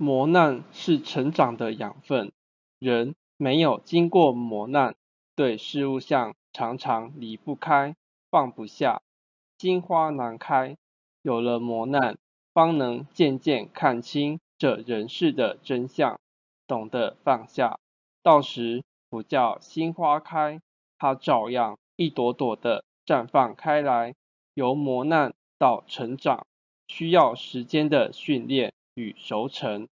磨难是成长的养分，人没有经过磨难，对事物相常常离不开、放不下，心花难开。有了磨难，方能渐渐看清这人世的真相，懂得放下。到时不叫心花开，它照样一朵朵的绽放开来。由磨难到成长，需要时间的训练与熟成。